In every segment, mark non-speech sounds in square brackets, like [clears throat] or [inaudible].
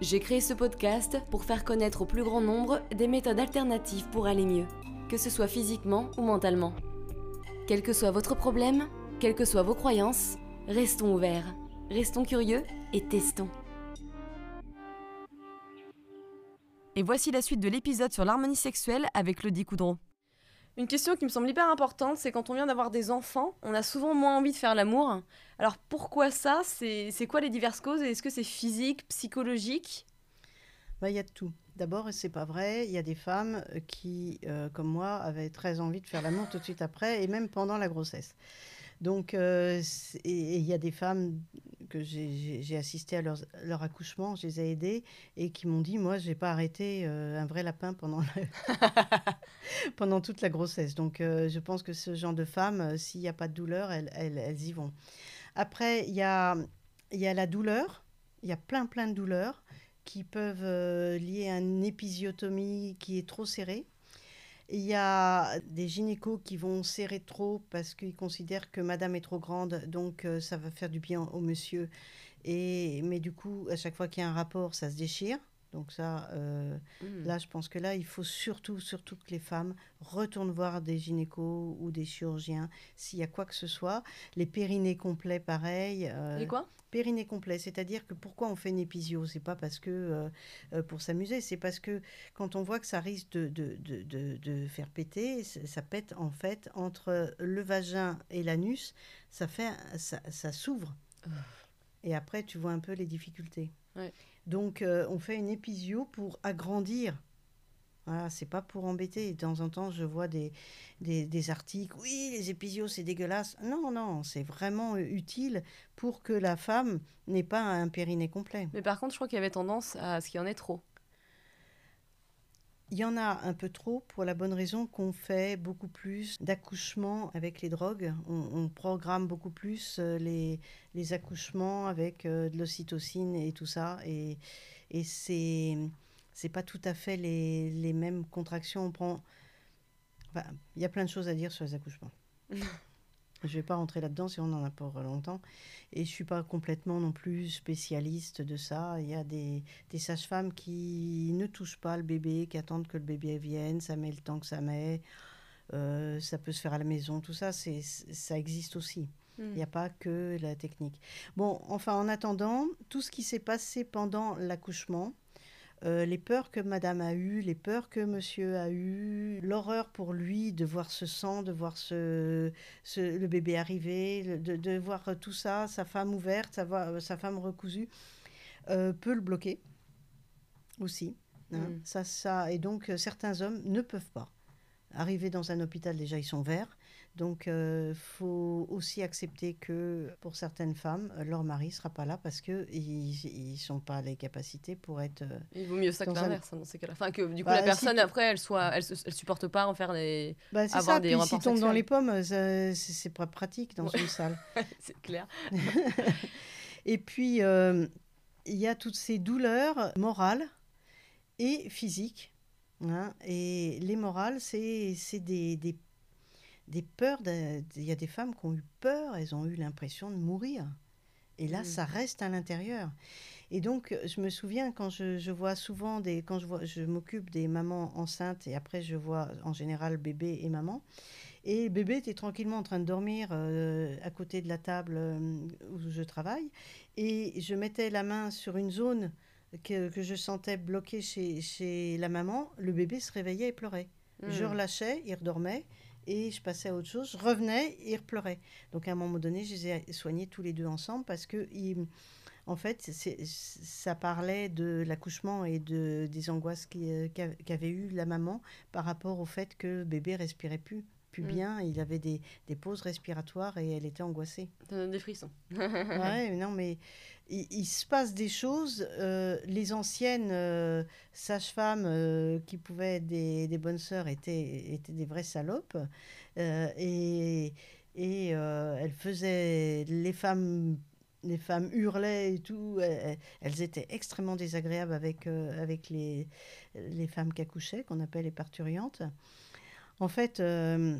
J'ai créé ce podcast pour faire connaître au plus grand nombre des méthodes alternatives pour aller mieux, que ce soit physiquement ou mentalement. Quel que soit votre problème, quelles que soient vos croyances, restons ouverts, restons curieux et testons. Et voici la suite de l'épisode sur l'harmonie sexuelle avec Lodi Coudron. Une question qui me semble hyper importante, c'est quand on vient d'avoir des enfants, on a souvent moins envie de faire l'amour. Alors pourquoi ça? C'est quoi les diverses causes Est-ce que c'est physique, psychologique? Bah, Il y a tout. D'abord, c'est pas vrai, il y a des femmes qui, euh, comme moi, avaient très envie de faire l'amour tout de suite après et même pendant la grossesse. Donc, euh, il y a des femmes que j'ai assisté à leur, leur, accouchement, je les ai aidées et qui m'ont dit, moi, je n'ai pas arrêté euh, un vrai lapin pendant, [laughs] pendant toute la grossesse. Donc, euh, je pense que ce genre de femmes, s'il n'y a pas de douleur, elles, elles, elles y vont. Après, il y a, y a la douleur. Il y a plein, plein de douleurs qui peuvent lier à une épisiotomie qui est trop serrée. Il y a des gynécos qui vont serrer trop parce qu'ils considèrent que madame est trop grande, donc euh, ça va faire du bien au monsieur. Et, mais du coup, à chaque fois qu'il y a un rapport, ça se déchire. Donc ça, euh, mmh. là, je pense que là, il faut surtout, surtout que les femmes retournent voir des gynécos ou des chirurgiens s'il y a quoi que ce soit. Les périnées complets, pareil. Euh, les quoi? Périnée complet, c'est-à-dire que pourquoi on fait une épisio? C'est pas parce que euh, euh, pour s'amuser, c'est parce que quand on voit que ça risque de, de, de, de faire péter, ça pète en fait entre le vagin et l'anus, ça fait ça, ça s'ouvre. Et après, tu vois un peu les difficultés. Ouais. Donc, euh, on fait une épisio pour agrandir. Voilà, c'est pas pour embêter. De temps en temps, je vois des, des, des articles. Oui, les épisios, c'est dégueulasse. Non, non, c'est vraiment utile pour que la femme n'ait pas un périnée complet. Mais par contre, je crois qu'il y avait tendance à ce qu'il y en ait trop. Il y en a un peu trop pour la bonne raison qu'on fait beaucoup plus d'accouchements avec les drogues. On, on, programme beaucoup plus euh, les, les accouchements avec euh, de l'ocytocine et tout ça. Et, et c'est c'est pas tout à fait les, les mêmes contractions. On prend. Enfin, il y a plein de choses à dire sur les accouchements. [laughs] Je ne vais pas rentrer là-dedans si on en a pour longtemps. Et je ne suis pas complètement non plus spécialiste de ça. Il y a des, des sages-femmes qui ne touchent pas le bébé, qui attendent que le bébé vienne. Ça met le temps que ça met. Euh, ça peut se faire à la maison. Tout ça, c'est, ça existe aussi. Il n'y a pas que la technique. Bon, enfin, en attendant, tout ce qui s'est passé pendant l'accouchement, euh, les peurs que madame a eues, les peurs que monsieur a eues, l'horreur pour lui de voir ce sang, de voir ce, ce le bébé arriver, de, de, voir tout ça, sa femme ouverte, sa, sa femme recousue, euh, peut le bloquer aussi. Hein. Mm. Ça, ça, et donc, certains hommes ne peuvent pas. Arriver dans un hôpital, déjà, ils sont verts. Donc, il euh, faut aussi accepter que pour certaines femmes, leur mari ne sera pas là parce qu'ils ne sont pas les capacités pour être. Euh, Il vaut mieux ça que l'inverse un... dans ces cas-là. Enfin, que du coup, bah, la personne, si après, elle soit, elle, elle supporte pas en faire des. Bah, avoir ça. des Puis, si tombe dans les pommes, c'est pas pratique dans ouais. une salle. [laughs] c'est clair. [laughs] Et puis, euh, il y a toutes ces douleurs morales et physiques. Hein, et les morales, c'est des, des des peurs. Il y a des femmes qui ont eu peur, elles ont eu l'impression de mourir. Et là, mmh. ça reste à l'intérieur. Et donc, je me souviens quand je, je vois souvent des. Quand je, vois, je m'occupe des mamans enceintes et après, je vois en général bébé et maman. Et bébé était tranquillement en train de dormir euh, à côté de la table euh, où je travaille. Et je mettais la main sur une zone que, que je sentais bloquée chez, chez la maman. Le bébé se réveillait et pleurait. Mmh. Je relâchais, il redormait et je passais à autre chose. Je revenais et il replorait. Donc à un moment donné, je les ai soignés tous les deux ensemble parce que, en fait, ça parlait de l'accouchement et de, des angoisses qu'avait qu eu la maman par rapport au fait que bébé respirait plus, plus Mm. bien. Il avait des, des pauses respiratoires et elle était angoissée. Ça donne des frissons. [laughs] Ouais, non, mais il, il se passe des choses. euh, les anciennes euh, sages-femmes euh, qui pouvaient être des, des bonnes sœurs étaient, étaient des vraies salopes. euh, et et euh, elles faisaient. Les femmes, les femmes hurlaient et tout. Elles, étaient extrêmement désagréables avec, euh, avec les, les femmes qui accouchaient, qu'on appelle les parturiantes. En fait, euh,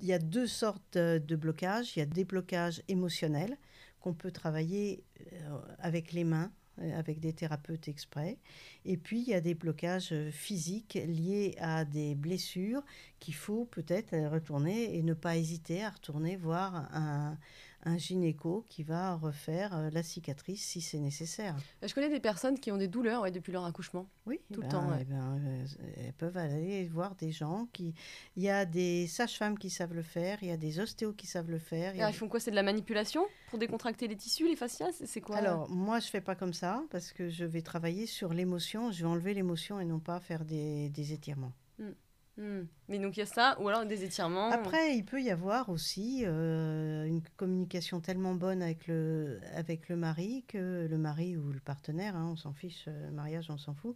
il y a deux sortes de de blocages. Il y a des blocages émotionnels qu'on peut travailler euh, avec les mains, euh, avec des thérapeutes exprès. Et puis, il y a des blocages euh, physiques liés à des blessures qu'il faut peut-être euh, retourner et ne pas hésiter à retourner voir un, un gynéco qui va refaire euh, la cicatrice si c'est nécessaire. Je connais des personnes qui ont des douleurs ouais, depuis leur accouchement. Oui, Tout le ben, temps, ouais. eh ben, euh, elles peuvent aller voir des gens qui. Il y a des sages-femmes qui savent le faire, il y a des ostéos qui savent le faire. a alors, ils font quoi C'est de la manipulation pour décontracter les tissus, les fascias C'est quoi? Alors, moi, je fais pas comme ça parce que je vais travailler sur l'émotion. Je vais enlever l'émotion et non pas faire des, des étirements. Hmm. Mais donc il y a ça, ou alors des étirements. Après, il peut y avoir aussi euh, une communication tellement bonne avec le, avec le mari que le mari ou le partenaire, hein, on s'en fiche, euh, le mariage, on s'en fout,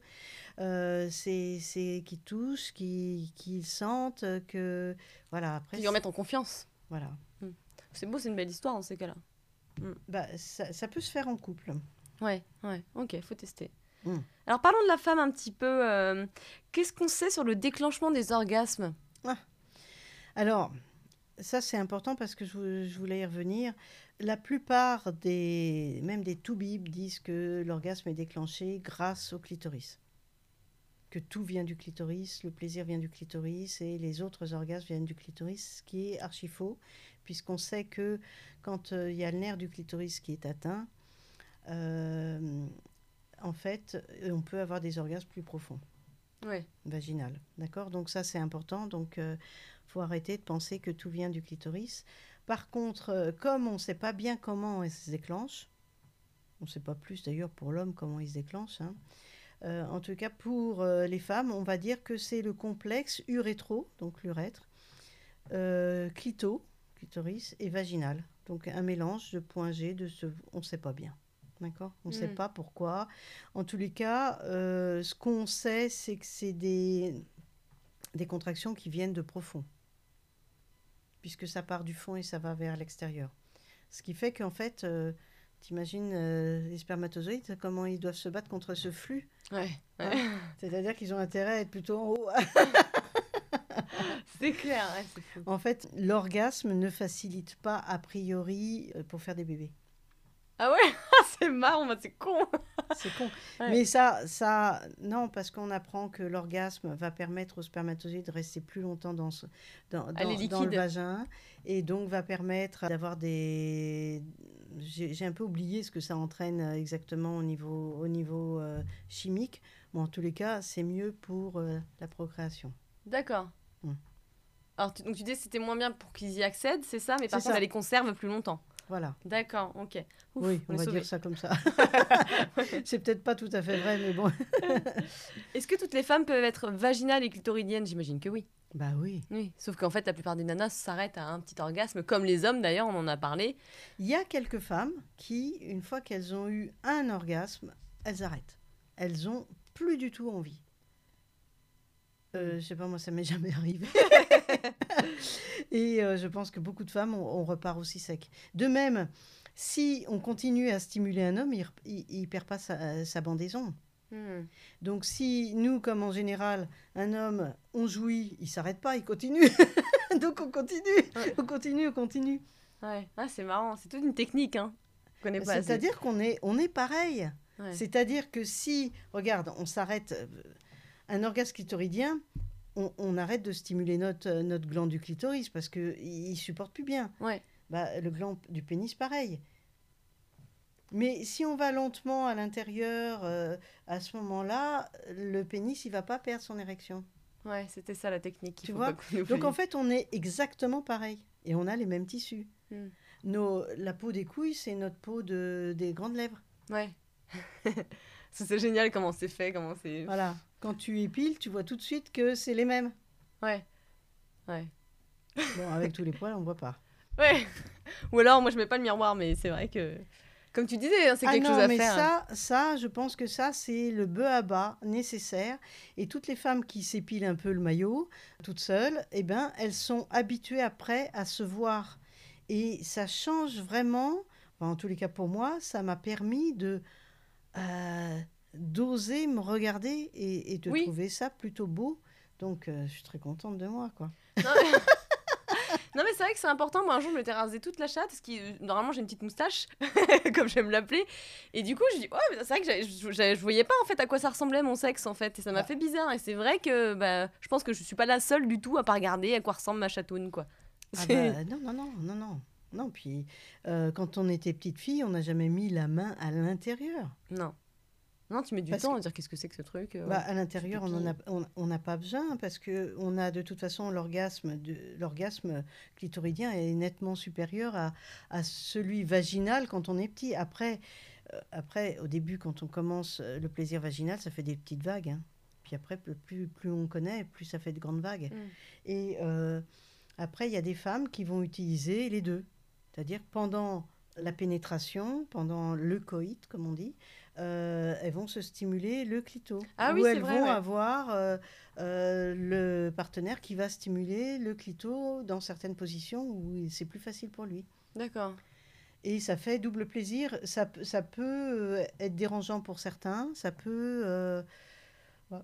euh, c'est c'est qui touche, qui, qui sentent que. Voilà, après. Qui lui c'est- remettent en confiance. Voilà. C'est beau, c'est une belle histoire dans ces cas-là. Bah, ça, ça peut se faire en couple. Ouais, ouais, ok, faut tester. Hmm. Alors parlons de la femme un petit peu. euh, Qu'est-ce qu'on sait sur le déclenchement des orgasmes? Alors, ça c'est important parce que je voulais y revenir. La plupart des, même des toubibs disent que l'orgasme est déclenché grâce au clitoris. Que tout vient du clitoris, le plaisir vient du clitoris et les autres orgasmes viennent du clitoris, ce qui est archi faux, puisqu'on sait que quand euh, il y a le nerf du clitoris qui est atteint, euh, en fait, euh, on peut avoir des orgasmes plus profonds Ouais. vaginale. D'accord? Donc ça, c'est important. Donc, il faut arrêter de penser que tout vient du clitoris. Par contre, euh, comme on ne sait pas bien comment il se déclenche, on ne sait pas plus d'ailleurs pour l'homme comment il se déclenche, hein, euh, en tout cas pour euh, les femmes, on va dire que c'est le complexe urétro, donc l'urètre, euh, clito, clitoris, et vaginal. Donc un mélange de point G, de ce... On ne sait pas bien. D'accord? On ne sait Mm. pas pourquoi. En tous les cas, euh, ce qu'on sait, c'est que c'est des, des contractions qui viennent de profond, puisque ça part du fond et ça va vers l'extérieur. Ce qui fait qu'en fait, euh, t'imagines euh, les spermatozoïdes, comment ils doivent se battre contre ce flux Ouais. Hein? Ouais. C'est-à-dire qu'ils ont intérêt à être plutôt en haut. [laughs] c'est clair, ouais, fou. en fait, l'orgasme ne facilite pas a priori euh, pour faire des bébés. Ah ouais? C'est marrant, c'est con. C'est con. [laughs] Ouais. Mais ça, ça, non, parce qu'on apprend que l'orgasme va permettre aux spermatozoïdes de rester plus longtemps dans, ce- dans, les dans, dans le vagin et donc va permettre d'avoir des. J'ai un peu oublié ce que ça entraîne euh, exactement au niveau, au niveau euh, chimique. Bon, en tous les cas, c'est mieux pour euh, la procréation. D'accord. Hmm. Alors, tu, donc tu dis que c'était moins bien pour qu'ils y accèdent, c'est ça? Mais par contre, ça. elle les conserve plus longtemps. Voilà. D'accord, ok. Ouf, oui, on, va dire ça comme ça. [laughs] c'est peut-être pas tout à fait vrai, mais bon. [laughs] Est-ce que toutes les femmes peuvent être vaginales et clitoridiennes? J'imagine que oui. Bah oui. Oui, sauf qu'en fait, la plupart des nanas s'arrêtent à un petit orgasme, comme les hommes d'ailleurs, on en a parlé. Il y a quelques femmes qui, une fois qu'elles ont eu un orgasme, elles arrêtent. Elles ont plus du tout envie. Euh, je sais pas, moi, ça m'est [laughs] jamais arrivé. [laughs] Et euh, je pense que beaucoup de femmes, on, on repart aussi sec. De même, si on continue à stimuler un homme, il, il, il perd pas sa, sa bandaison. Hmm. Donc si nous, comme en général, un homme, on jouit, il s'arrête pas, il continue. [laughs] Donc on continue, Ouais. on continue, on continue. Ouais, ah, c'est marrant, c'est toute une technique. Hein. C'est-à-dire qu'on est, on est pareil. Ouais. C'est-à-dire que si, regarde, on s'arrête, euh, un orgasme clitoridien, on, on arrête de stimuler notre, euh, notre gland du clitoris parce qu'il ne supporte plus bien. Ouais. Bah, le gland du pénis, pareil. Mais si on va lentement à l'intérieur, euh, à ce moment-là, le pénis, il va pas perdre son érection. Ouais, c'était ça la technique. Tu vois. Donc en fait, on est exactement pareil. Et on a les mêmes tissus. Hmm. Nos, la peau des couilles, c'est notre peau de, des grandes lèvres. Ouais. [laughs] C'est génial comment c'est fait, comment c'est. Voilà. Quand tu épiles, tu vois tout de suite que c'est les mêmes. Ouais. Ouais. Bon, avec tous les poils, on voit pas. [laughs] Ouais. Ou alors, moi, je mets pas le miroir, mais c'est vrai que, comme tu disais, hein, c'est Ah quelque non, chose à mais faire. ça, ça, je pense que ça, c'est le bœuf à bas nécessaire. Et toutes les femmes qui s'épilent un peu le maillot, toutes seules, eh ben, elles sont habituées après à se voir. Et ça change vraiment, enfin, en tous les cas pour moi, ça m'a permis de euh, d'oser me regarder et, et de Oui. trouver ça plutôt beau. Donc, euh, je suis très contente de moi, quoi. Non, mais... [laughs] non, mais c'est vrai que c'est important. Moi, un jour, je m'étais rasé toute la chatte, parce que euh, normalement, j'ai une petite moustache, [laughs] comme j'aime l'appeler. Et du coup, je dis, ouais, mais c'est vrai que je, voyais pas en fait à quoi ça ressemblait mon sexe, en fait. Et ça m'a Bah. fait bizarre. Et c'est vrai que bah, je pense que je suis pas la seule du tout à pas regarder à quoi ressemble ma chatoune, quoi. Ah bah, non, non, non, non, non. Non, puis euh, quand on était petite fille, on n'a jamais mis la main à l'intérieur. Non. Non, tu mets du Parce temps que- à dire qu'est-ce que c'est que ce truc. euh, Bah, à l'intérieur, on pipi. en a, on on n'a pas besoin parce que on a de toute façon l'orgasme, de- l'orgasme clitoridien est nettement supérieur à, à celui vaginal quand on est petit. Après, euh, après, au début, quand on commence euh, le plaisir vaginal, ça fait des petites vagues. hein. Puis après, plus, plus, on connaît, plus ça fait de grandes vagues. Mm. Et euh, après, il y a des femmes qui vont utiliser les deux. C'est-à-dire pendant la pénétration, pendant le coït, comme on dit, euh, elles vont se stimuler le clito. Ah Ou oui, elles vrai, vont ouais. avoir euh, euh, le partenaire qui va stimuler le clito dans certaines positions où c'est plus facile pour lui. D'accord. Et ça fait double plaisir. Ça, peut être dérangeant pour certains. Ça peut.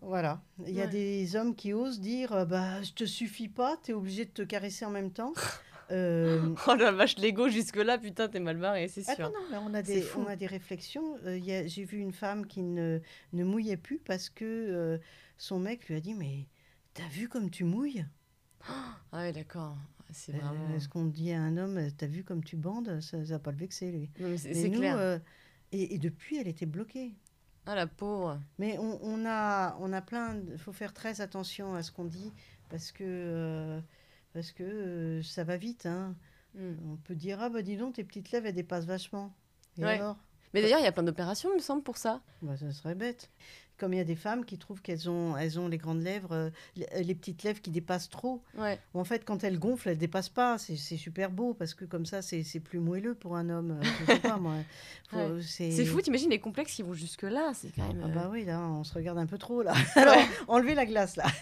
voilà. Il y a Ouais. des hommes qui osent dire bah, Je te suffis pas, tu es obligé de te caresser en même temps. [laughs] Euh, Oh la vache, l'ego jusque-là, putain, t'es mal barré, c'est ah sûr. non, non, mais on a des, on a des réflexions. Euh, J'ai vu une femme qui ne, ne mouillait plus parce que euh, son mec lui a dit Mais t'as vu comme tu mouilles? Ah ouais, d'accord. C'est vraiment. Est-ce qu'on dit à un homme T'as vu comme tu bandes? Ça ne va pas le vexer, lui. Non, mais c'est clair. et, et depuis, elle était bloquée. Ah la pauvre. Mais on, on a, on a plein. Il faut faire très attention à ce qu'on dit parce que, parce que euh, ça va vite. hein. Hmm. On peut dire Ah, bah dis donc, tes petites lèvres, elles dépassent vachement. Et Ouais. alors? Mais d'ailleurs, il y a plein d'opérations, il me semble, pour ça. bah, Ça serait bête. Comme il y a des femmes qui trouvent qu'elles ont, elles ont les grandes lèvres, euh, les, les petites lèvres qui dépassent trop. Ouais. En fait, quand elles gonflent, elles dépassent pas. C'est super beau parce que comme ça, c'est c'est plus moelleux pour un homme. Euh, [laughs] C'est fou, t'imagines les complexes qui vont jusque-là, c'est quand même... Ah euh, bah oui, là, on se regarde un peu trop, là. [laughs] Alors, enlevez la glace, là. [laughs]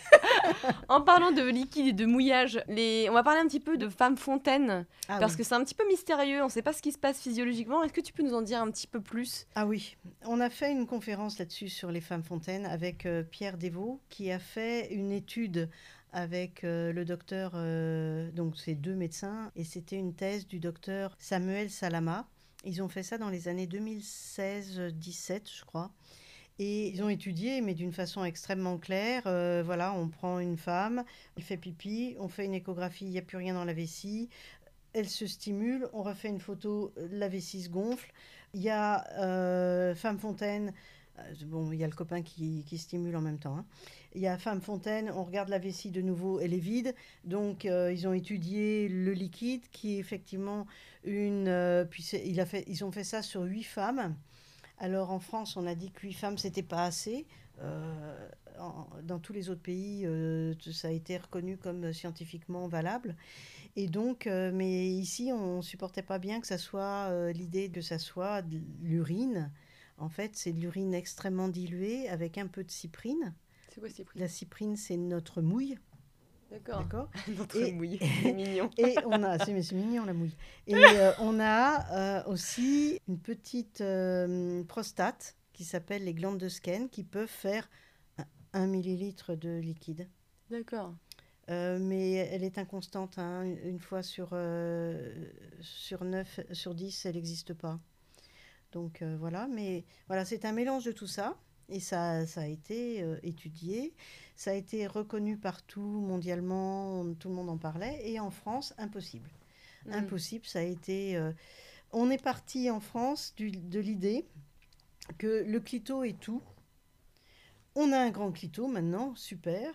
En parlant de liquide et de mouillage, les... on va parler un petit peu de femmes fontaines, Ah parce oui. que c'est un petit peu mystérieux, on ne sait pas ce qui se passe physiologiquement. Est-ce que tu peux nous en dire un petit peu plus? Ah oui, on a fait une conférence là-dessus sur les femmes fontaines avec euh, Pierre Desvaux qui a fait une étude avec euh, le docteur, euh, donc c'est deux médecins, et c'était une thèse du docteur Samuel Salama. Ils ont fait ça dans les années 2016-17, je crois. Et ils ont étudié, mais d'une façon extrêmement claire. Voilà, on prend une femme, elle fait pipi, on fait une échographie, il n'y a plus rien dans la vessie. Elle se stimule, on refait une photo, la vessie se gonfle. Il y a Femme Fontaine, bon, il y a le copain qui, stimule en même temps. hein. Il y a Femme Fontaine, on regarde la vessie de nouveau, elle est vide. Donc, euh, ils ont étudié le liquide qui est effectivement une. euh, puis ils ont fait ça sur huit femmes. Alors, en France, on a dit que huit femmes, c'était pas assez. Euh, dans tous les autres pays, euh, ça a été reconnu comme scientifiquement valable. Et donc, euh, mais ici, on supportait pas bien que ça soit euh, l'idée que ça soit l'urine. En fait, c'est de l'urine extrêmement diluée avec un peu de cyprine. C'est quoi prix La cyprine, c'est notre mouille, D'accord. [laughs] Notre Et- mouille, [laughs] c'est mignon. [laughs] Et on a, c'est mais c'est mignon la mouille. Et euh, on a euh, aussi une petite euh, prostate qui s'appelle les glandes de Skene qui peuvent faire un, un millilitre de liquide. D'accord. Mais elle est inconstante. hein. Une- fois sur, sur 9, sur 10, elle n'existe pas. Donc euh, voilà, mais voilà, c'est un mélange de tout ça. Et ça, ça a été euh, étudié, ça a été reconnu partout mondialement, on- tout le monde en parlait. Et en France, impossible. Mm. Impossible, ça a été... euh, on est parti en France du- de l'idée que le clito est tout. On a un grand clito maintenant, super.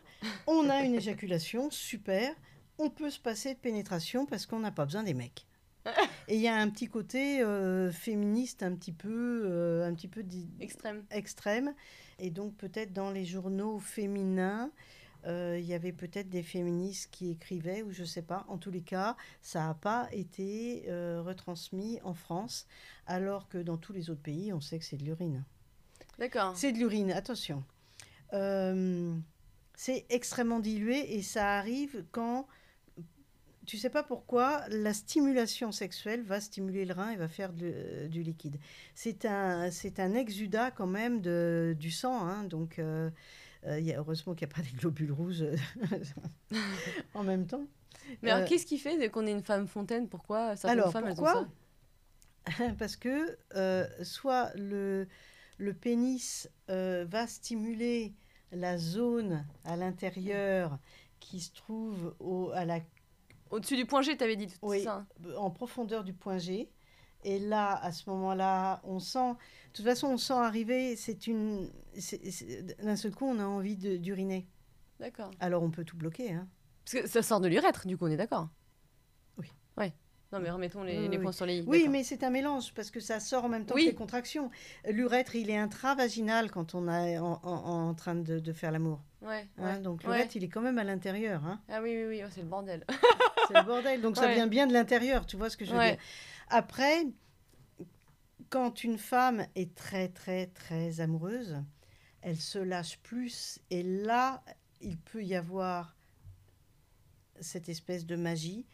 On a une éjaculation, super. On peut se passer de pénétration parce qu'on n'a pas besoin des mecs. [laughs] Et il y a un petit côté euh, féministe un petit peu, euh, un petit peu Extrême. extrême. Et donc peut-être dans les journaux féminins, euh, il y avait peut-être des féministes qui écrivaient, ou je ne sais pas. En tous les cas, ça n'a pas été retransmis en France, alors que dans tous les autres pays, on sait que c'est de l'urine. D'accord. C'est de l'urine, attention. C'est extrêmement dilué et ça arrive quand, tu sais pas pourquoi, la stimulation sexuelle va stimuler le rein et va faire de- du liquide. C'est un, c'est un exudat quand même de, du sang, hein, donc euh, euh, il y a, heureusement qu'il n'y a pas [laughs] des globules rouges euh, [laughs] en même temps. Mais alors, Euh, qu'est-ce qui fait qu'on est une femme fontaine? Pourquoi certaines Alors, femmes, elles pourquoi? ont ça? [laughs] Parce que euh, soit le, le pénis euh, va stimuler la zone à l'intérieur qui se trouve au, à la, Au-dessus du point G, t'avais dit tout Oui. ça. en profondeur du point G. Et là, à ce moment-là, on sent. De toute façon, on sent arriver. C'est une. D'un seul coup, on a envie d'uriner. D'accord. Alors, on peut tout bloquer. Hein. Parce que ça sort de l'urètre, du coup, on est d'accord? Oui. Ouais. Non, mais remettons les, Oui, les oui. points sur les i. Oui, mais c'est un mélange parce que ça sort en même temps Oui. que les contractions. L'urètre, il est intravaginal quand on est en, en- en train de, de faire l'amour. Ouais, hein. ouais. donc Ouais. l'urètre, il est quand même à l'intérieur. Hein. Ah oui, oui, oui, oh, c'est le bordel. [laughs] C'est le bordel. Donc ça Ouais. vient bien de l'intérieur, tu vois ce que je veux Ouais. dire. Après, quand une femme est très, très, très amoureuse, elle se lâche plus. Et là, il peut y avoir cette espèce de magie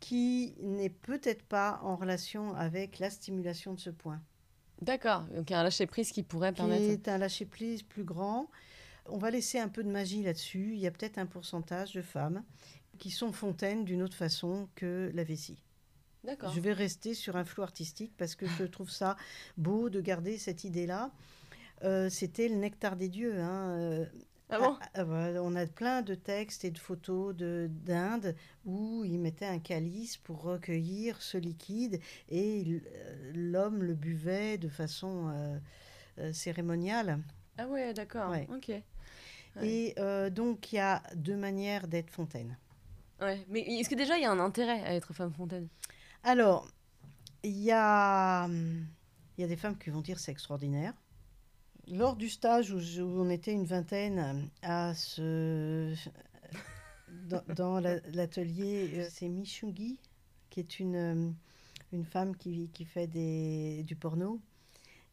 qui n'est peut-être pas en relation avec la stimulation de ce point. D'accord. Donc, il y a un lâcher-prise qui pourrait qui permettre. est un lâcher-prise plus grand. On va laisser un peu de magie là-dessus. Il y a peut-être un pourcentage de femmes qui sont fontaines d'une autre façon que la vessie. D'accord. Je vais rester sur un flou artistique parce que je trouve ça beau de garder cette idée-là. Euh, C'était le nectar des dieux. hein, euh, Ah bon? ah, ah, On a plein de textes et de photos de- d'Inde où ils mettaient un calice pour recueillir ce liquide et euh, l'homme le buvait de façon euh, cérémoniale. Ah ouais, d'accord. Ouais. Ok. Ouais. Et donc, il y a deux manières d'être fontaine. Ouais. Mais est-ce que déjà, il y a un intérêt à être femme fontaine? Alors, il y a, il y a des femmes qui vont dire c'est extraordinaire. Lors du stage où, je- où on était une vingtaine à ce, dans, dans la- l'atelier, euh, c'est Michungi, qui est une, euh, une femme qui, qui fait des, du porno.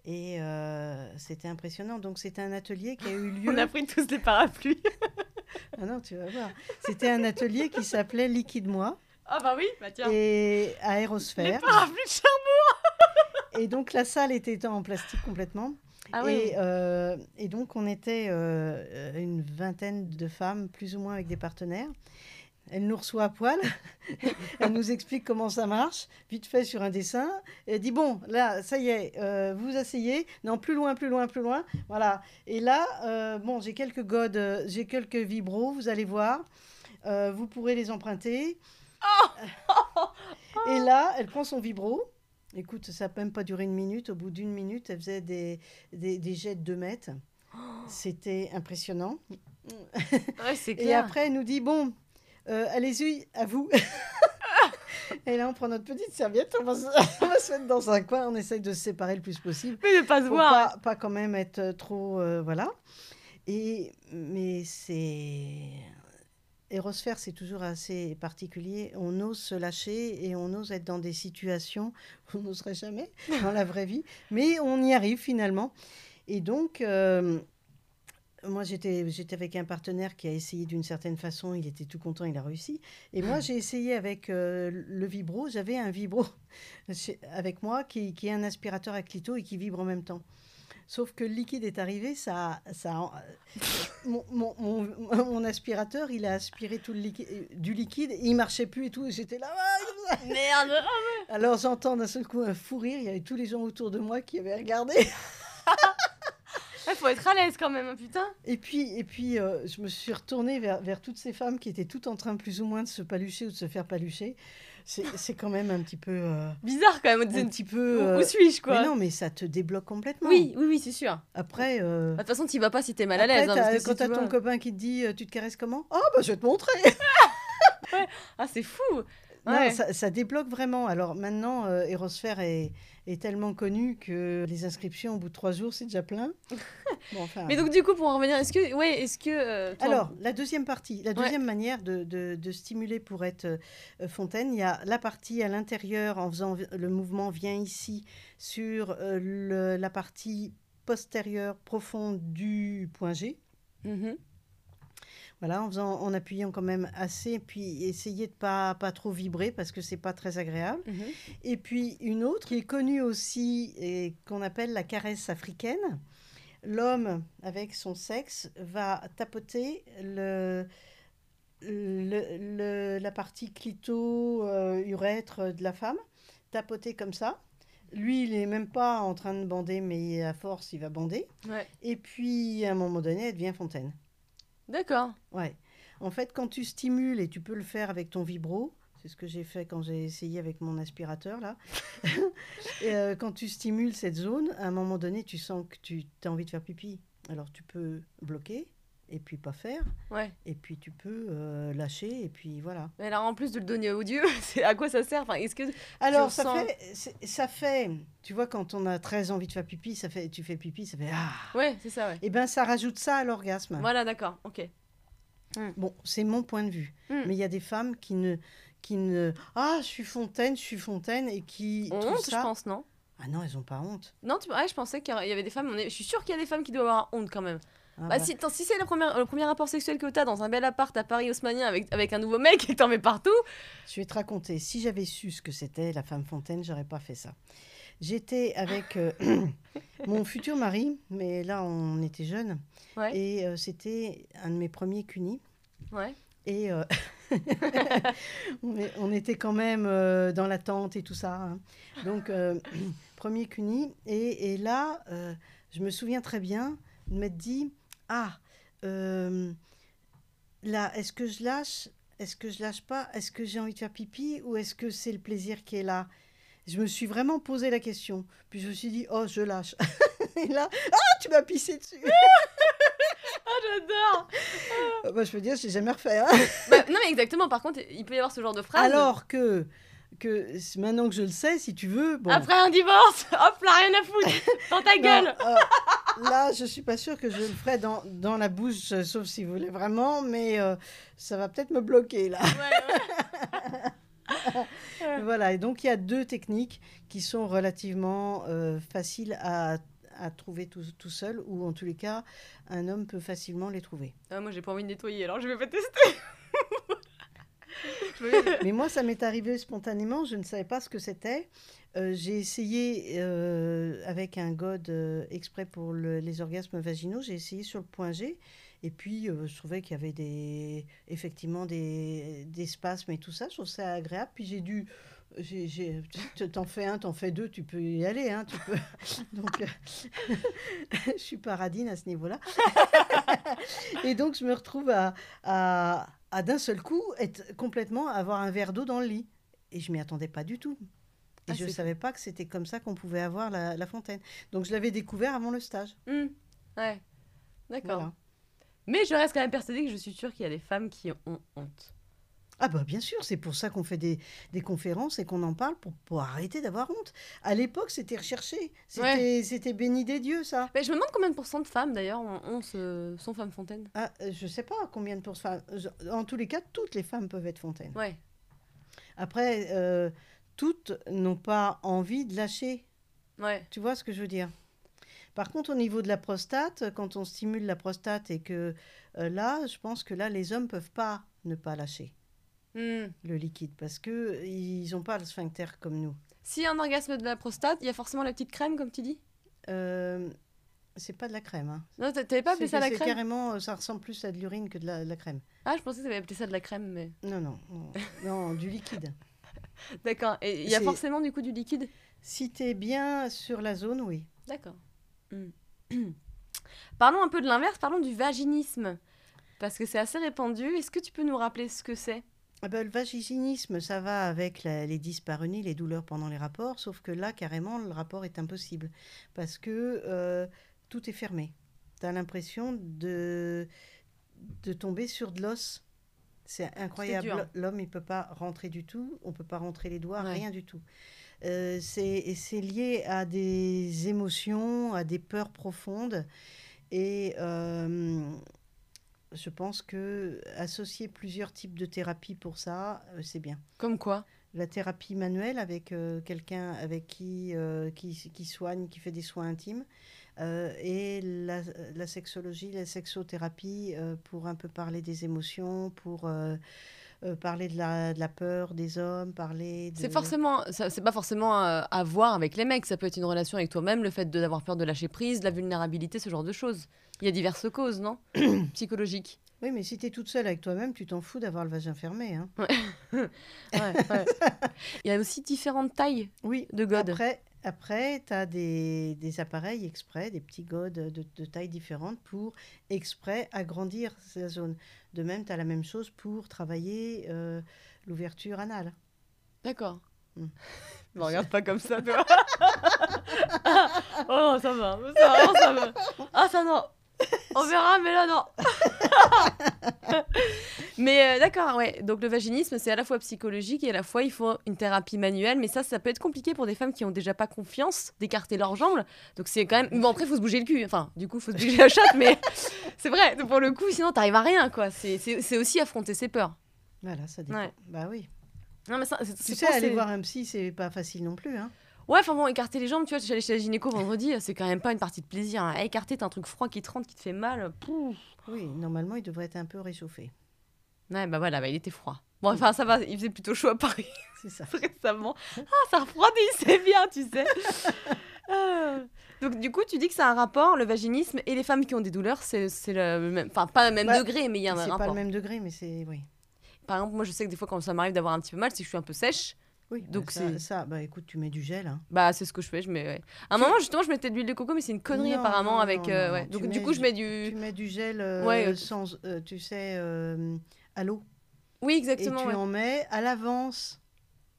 Et euh, c'était impressionnant. Donc, c'était un atelier qui a eu lieu. On a pris tous des parapluies. Ah non, tu vas voir. C'était un atelier qui s'appelait Liquide-moi Ah bah oui, bah tiens. et Aérosphère. Et donc la salle était en plastique complètement. Ah oui. et, euh, et donc on était euh, une vingtaine de femmes, plus ou moins avec des partenaires. Elle nous reçoit à poil, [laughs] elle nous explique comment ça marche, vite fait sur un dessin. Et elle dit Bon, là, ça y est, euh, vous asseyez. Non, plus loin, plus loin, plus loin. Voilà. Et là, euh, bon, j'ai quelques godes, euh, j'ai quelques vibros, vous allez voir. Euh, vous pourrez les emprunter. Et là, elle prend son vibro. Écoute, ça n'a même pas duré une minute. Au bout d'une minute, elle faisait des, des, des jets de 2 mètres. C'était impressionnant. Ouais, c'est Et clair. après, elle nous dit Bon, euh, allez-y, à vous. [laughs] Et là, on prend notre petite serviette, on va, se, [laughs] on va se mettre dans un coin, on essaye de se séparer le plus possible. Mais ne pas se voir. pas, pas quand même être trop. euh, voilà. Et, mais c'est. Érosphère, c'est toujours assez particulier. On ose se lâcher et on ose être dans des situations où on n'oserait jamais dans la vraie vie. Mais on y arrive finalement. Et donc, euh, moi, j'étais j'étais avec un partenaire qui a essayé d'une certaine façon. Il était tout content, il a réussi. Et moi, j'ai essayé avec euh, le vibro. J'avais un vibro [laughs] avec moi qui, qui est un aspirateur à clito et qui vibre en même temps. Sauf que le liquide est arrivé, ça, ça, [laughs] mon, mon, mon, [laughs] mon aspirateur, il a aspiré tout le liquide, du liquide, et il marchait plus et tout. et J'étais là, ah. Merde. Alors j'entends d'un seul coup un fou rire. Il y avait tous les gens autour de moi qui avaient regardé. Il faut être à l'aise quand même, hein, putain. Et puis, et puis euh, je me suis retournée vers, vers toutes ces femmes qui étaient toutes en train plus ou moins de se palucher ou de se faire palucher. C'est quand même un petit peu, euh, Bizarre quand même. un petit peu. où euh, suis-je quoi mais non, mais ça te débloque complètement. Oui, oui, oui, c'est sûr. Après. euh, De toute façon, tu vas pas si t'es mal à l'aise. hein, quand t'as ton vois- copain qui te dit tu te caresses comment? Ah bah je vais te montrer. [laughs] Ah, c'est fou. Non, Ouais. ça, ça débloque vraiment. Alors maintenant, euh, Erosphère est, est tellement connu que les inscriptions, au bout de trois jours, c'est déjà plein. [laughs] Bon, enfin, Mais donc du coup, pour en revenir, est-ce que, ouais, est-ce que euh, toi- Alors, la deuxième partie, la deuxième manière de, de- de stimuler pour être euh, fontaine, il y a la partie à l'intérieur en faisant le mouvement vient ici sur euh, le- la partie postérieure profonde du point G. Mhm. Voilà, en, faisant, en appuyant quand même assez, puis essayer de pas pas trop vibrer parce que c'est pas très agréable. Mhm. Et puis une autre qui est connue aussi et qu'on appelle la caresse africaine. L'homme, avec son sexe, va tapoter le, le- le- la partie clito-urètre de la femme, tapoter comme ça. Lui, il n'est même pas en train de bander, mais à force, il va bander. Ouais. Et puis, à un moment donné, elle devient fontaine. D'accord. Ouais. En fait, quand tu stimules, et tu peux le faire avec ton vibro, c'est ce que j'ai fait quand j'ai essayé avec mon aspirateur, là. [laughs] Euh, quand tu stimules cette zone, à un moment donné, tu sens que tu as envie de faire pipi. Alors, tu peux bloquer, et puis pas faire, Ouais. et puis tu peux euh, lâcher, et puis voilà. Mais alors en plus de le donner aux dieux, [laughs] c'est à quoi ça sert? Enfin, est-ce que Alors, ça fait, ça fait, tu vois, quand on a très envie de faire pipi, ça fait, tu fais pipi, ça fait ah. Ouais, c'est ça, ouais. Et ben, ça rajoute ça à l'orgasme. Voilà, d'accord. Ok. Bon, c'est mon point de vue. Hmm. Mais il y a des femmes qui ne, qui ne, ah, je suis fontaine, je suis fontaine, et qui On honte, ça. je pense, non? Ah non, elles ont pas honte. Non, tu... ouais, je pensais qu'il y avait des femmes. on est- Je suis sûre qu'il y a des femmes qui doivent avoir honte quand même. Ah Bah, bah, si, si c'est le premier, le premier rapport sexuel que t'as dans un bel appart à Paris haussmanien avec, avec un nouveau mec et [laughs] que t'en mets partout. Je vais te raconter. Si j'avais su ce que c'était la femme fontaine, j'aurais pas fait ça. J'étais avec euh, [coughs] mon futur mari, mais là on était jeunes, Ouais. et euh, c'était un de mes premiers cunis. Ouais. Et euh, [laughs] on, est- on était quand même dans l'attente et tout ça. hein. Donc, [coughs] premier cuni. Et, et là, je me souviens très bien de m'être dit Ah, euh, là, est-ce que je lâche? Est-ce que je lâche pas? Est-ce que j'ai envie de faire pipi? Ou est-ce que c'est le plaisir qui est là? Je me suis vraiment posé la question. Puis je me suis dit Oh, je lâche. [laughs] et là, Ah, tu m'as pissé dessus [laughs] Ah, j'adore Euh, bah, Je peux dire, je l'ai jamais refait. hein. Bah, Non, mais exactement, par contre, il peut y avoir ce genre de phrase. Alors que, que maintenant que je le sais, si tu veux, bon. Après un divorce, [laughs] hop là, rien à foutre [laughs] Dans ta non, gueule euh, là, je suis pas sûre que je le ferai dans, dans la bouche, euh, sauf si vous voulez vraiment, mais euh, ça va peut-être me bloquer là. Ouais, [laughs] ouais. voilà, et donc il y a deux techniques qui sont relativement euh, faciles à, à trouver tout, tout seul, ou en tous les cas, un homme peut facilement les trouver. Ah, moi, j'ai pas envie de nettoyer, alors je vais pas tester. [laughs] Mais moi, ça m'est arrivé spontanément, je ne savais pas ce que c'était. Euh, j'ai essayé euh, avec un god euh, exprès pour le- les orgasmes vaginaux, j'ai essayé sur le point G. Et puis, je trouvais qu'il y avait des, effectivement des, des spasmes et tout ça. Je trouve ça agréable. Puis j'ai dû. T'en fais un, t'en fais deux, tu peux y aller. Hein, tu peux. [laughs] Donc, [laughs] je suis paradine à ce niveau-là. et donc, je me retrouve à, à d'un seul coup être complètement avoir un verre d'eau dans le lit. Et je m'y attendais pas du tout. Et Ah, je ne savais pas que c'était comme ça qu'on pouvait avoir la, la fontaine. Donc, je l'avais découvert avant le stage. Hmm. Ouais, d'accord. Voilà. Mais je reste quand même persuadée que je suis sûre qu'il y a des femmes qui ont honte. Ah bah bien sûr, c'est pour ça qu'on fait des, des conférences et qu'on en parle pour, pour arrêter d'avoir honte. À l'époque, c'était recherché. C'était c'était béni des dieux, ça. Mais je me demande combien de pourcents de femmes d'ailleurs ont, ce- sont femmes fontaines. Ah, euh, je sais pas combien de pourcents. En tous les cas, toutes les femmes peuvent être fontaines. Ouais. Après, euh, toutes n'ont pas envie de lâcher. Ouais. Tu vois ce que je veux dire? Par contre, au niveau de la prostate, quand on stimule la prostate et que euh, là, je pense que là, les hommes peuvent pas ne pas lâcher Hmm. le liquide parce que ils n'ont pas le sphincter comme nous. A un orgasme de la prostate, il y a forcément la petite crème, comme tu dis? Euh, c'est pas de la crème. Hein. Non, t'a- t'avais pas appelé ça la c'est crème? carrément, euh, ça ressemble plus à de l'urine que de la, de la crème. Ah, je pensais que t'avais appelé ça de la crème, mais... Non, non, non, [laughs] non, du liquide. [laughs] D'accord. Et il y a forcément du coup du liquide? Si tu es bien sur la zone, oui. D'accord. Hmm. [clears throat] parlons un peu de l'inverse, parlons du vaginisme. Parce que c'est assez répandu. Est-ce que tu peux nous rappeler ce que c'est? Ah ben, le vaginisme, ça va avec la- les dyspareunies, les douleurs pendant les rapports, sauf que là, carrément, le rapport est impossible parce que euh, tout est fermé. Tu as l'impression de, de tomber sur de l'os. C'est incroyable. L'homme, il peut pas rentrer du tout. On peut pas rentrer les doigts, Ouais. rien du tout. Euh, c'est lié à des émotions, à des peurs profondes. Et euh, je pense que associer plusieurs types de thérapies pour ça, euh, c'est bien. Comme quoi? La thérapie manuelle avec euh, quelqu'un avec qui, euh, qui, qui soigne, qui fait des soins intimes, euh, et la, la sexologie, la sexothérapie pour un peu parler des émotions, pour euh, parler de la, de la peur des hommes, parler de... C'est forcément, c'est pas forcément euh, à voir avec les mecs. Ça peut être une relation avec toi-même, le fait d'avoir peur de lâcher prise, de la vulnérabilité, ce genre de choses. Il y a diverses causes, non [clears throat] Psychologiques. Oui, mais si tu es toute seule avec toi-même, tu t'en fous d'avoir le vagin fermé. Hein. Ouais, [laughs] ouais. Il y a aussi différentes tailles Oui, de godes. Après, après tu as des, des appareils exprès, des petits godes de, de tailles différentes pour exprès agrandir la zone. De même, tu as la même chose pour travailler euh, l'ouverture anale. D'accord. Hmm. Me regarde pas comme ça, toi. [laughs] [laughs] oh non, ça va. Ça va, ça va. Ah, ça non. On verra, mais là, non. [laughs] mais euh, d'accord, ouais. Donc le vaginisme, c'est à la fois psychologique et à la fois il faut une thérapie manuelle. Mais ça, ça peut être compliqué pour des femmes qui ont déjà pas confiance d'écarter leurs jambes. Donc c'est quand même. Bon, après, il faut se bouger le cul. Enfin, du coup, il faut se bouger la chatte, mais [laughs] c'est vrai. Pour le coup, sinon, t'arrives à rien, quoi. C'est- aussi affronter ses peurs. Voilà, ça dépend. Ouais. Bah oui. Non, mais ça, c'est- Tu sais, aller voir un psy, c'est pas facile non plus. Hein. Ouais, enfin bon, écarter les jambes, tu vois, j'allais chez la gynéco vendredi, c'est quand même pas une partie de plaisir. hein. Écarter, t'as un truc froid qui te rentre, qui te fait mal. Pouf. Oui, normalement, il devrait être un peu réchauffé. Ouais, bah voilà, bah, il était froid. Bon, enfin, ça va, il faisait plutôt chaud à Paris C'est ça. [laughs] récemment. Ah, ça refroidit, [laughs] c'est bien, tu sais. Ah. [laughs] Donc, du coup, tu dis que c'est un rapport, le vaginisme et les femmes qui ont des douleurs, c'est c'est le même. Enfin, pas le même Bah, degré, mais il y a un C'est rapport. pas le même degré, mais c'est. Oui. Par exemple, moi, je sais que des fois, quand ça m'arrive d'avoir un petit peu mal, c'est que je suis un peu sèche. Oui, Donc bah, c'est- ça, ça, bah écoute, tu mets du gel. Hein. Bah, c'est ce que je fais. Je mets, ouais. À un Tu- moment, justement, je mettais de l'huile de coco, mais c'est une connerie Non, apparemment non, avec. euh, non, ouais. tu Donc, du coup, je mets du. Tu mets du gel euh, Ouais, sans, euh, tu sais, à l'eau. Oui, Et exactement. tu ouais. en mets à l'avance,